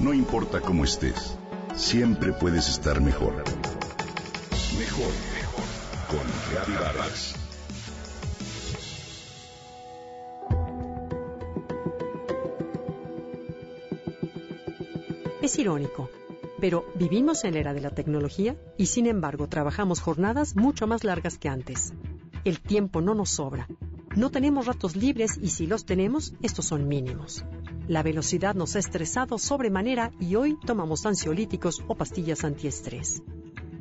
No importa cómo estés, siempre puedes estar mejor. Mejor, mejor. Con Reavivadas. Es irónico, pero vivimos en la era de la tecnología y sin embargo trabajamos jornadas mucho más largas que antes. El tiempo no nos sobra. No tenemos ratos libres y si los tenemos, estos son mínimos. La velocidad nos ha estresado sobremanera y hoy tomamos ansiolíticos o pastillas antiestrés.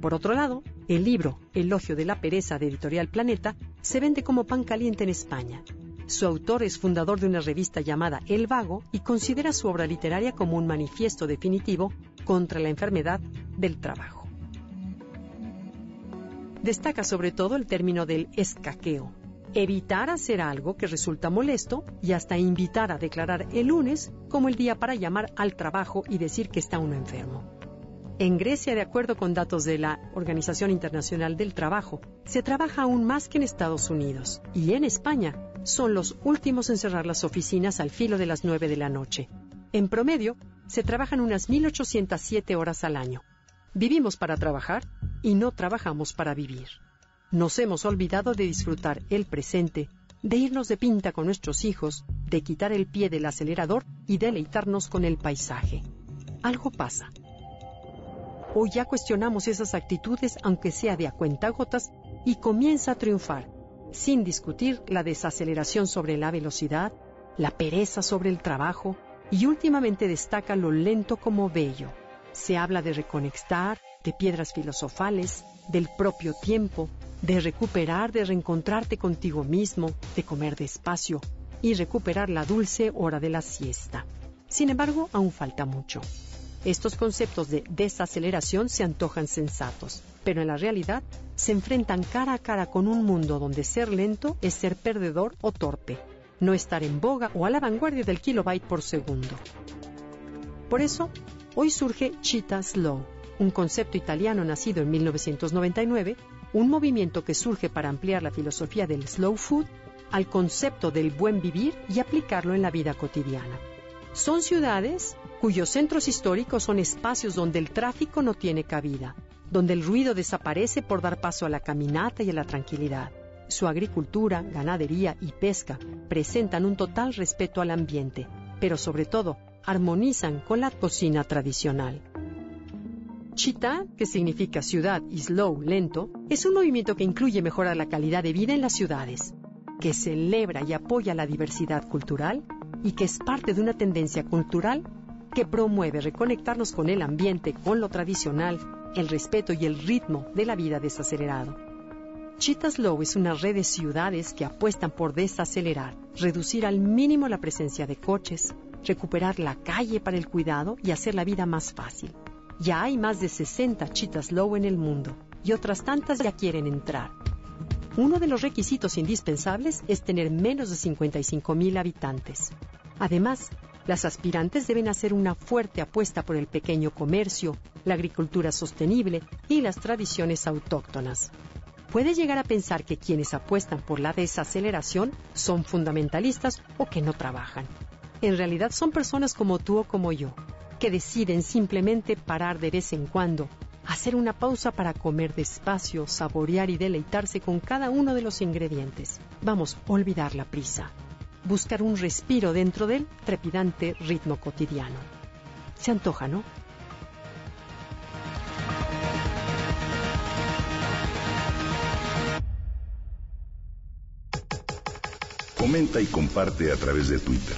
Por otro lado, el libro Elogio de la Pereza de Editorial Planeta se vende como pan caliente en España su autor es fundador de una revista llamada El Vago y considera su obra literaria como un manifiesto definitivo contra la enfermedad del trabajo. Destaca sobre todo el término del escaqueo, evitar hacer algo que resulta molesto y hasta invitar a declarar el lunes como el día para llamar al trabajo y decir que está uno enfermo. En Grecia, de acuerdo con datos de la Organización Internacional del Trabajo, se trabaja aún más que en Estados Unidos y en España son los últimos en cerrar las oficinas al filo de las 9 de la noche. En promedio, se trabajan unas 1.807 horas al año. Vivimos para trabajar y no trabajamos para vivir. Nos hemos olvidado de disfrutar el presente, de irnos de pinta con nuestros hijos, de quitar el pie del acelerador y deleitarnos con el paisaje. Algo pasa. Hoy ya cuestionamos esas actitudes, aunque sea de a cuentagotas, y comienza a triunfar sin discutir la desaceleración sobre la velocidad, la pereza sobre el trabajo y últimamente destaca lo lento como bello. Se habla de reconectar, de piedras filosofales, del propio tiempo, de recuperar, de reencontrarte contigo mismo, de comer despacio y recuperar la dulce hora de la siesta. Sin embargo, aún falta mucho. Estos conceptos de desaceleración se antojan sensatos, pero en la realidad se enfrentan cara a cara con un mundo donde ser lento es ser perdedor o torpe, no estar en boga o a la vanguardia del kilobyte por segundo. Por eso, hoy surge Cheetah Slow, un concepto italiano nacido en 1999, un movimiento que surge para ampliar la filosofía del slow food al concepto del buen vivir y aplicarlo en la vida cotidiana. Son ciudades cuyos centros históricos son espacios donde el tráfico no tiene cabida, donde el ruido desaparece por dar paso a la caminata y a la tranquilidad. Su agricultura, ganadería y pesca presentan un total respeto al ambiente, pero sobre todo armonizan con la cocina tradicional. Chita, que significa ciudad y slow, lento, es un movimiento que incluye mejorar la calidad de vida en las ciudades, que celebra y apoya la diversidad cultural y que es parte de una tendencia cultural que promueve reconectarnos con el ambiente, con lo tradicional, el respeto y el ritmo de la vida desacelerado. Cheetah Slow es una red de ciudades que apuestan por desacelerar, reducir al mínimo la presencia de coches, recuperar la calle para el cuidado y hacer la vida más fácil. Ya hay más de 60 Cheetah Slow en el mundo y otras tantas ya quieren entrar. Uno de los requisitos indispensables es tener menos de 55 mil habitantes. Además, las aspirantes deben hacer una fuerte apuesta por el pequeño comercio, la agricultura sostenible y las tradiciones autóctonas. Puede llegar a pensar que quienes apuestan por la desaceleración son fundamentalistas o que no trabajan. En realidad son personas como tú o como yo, que deciden simplemente parar de vez en cuando, hacer una pausa para comer despacio, saborear y deleitarse con cada uno de los ingredientes. Vamos, olvidar la prisa buscar un respiro dentro del trepidante ritmo cotidiano. Se antoja, ¿no? Comenta y comparte a través de Twitter.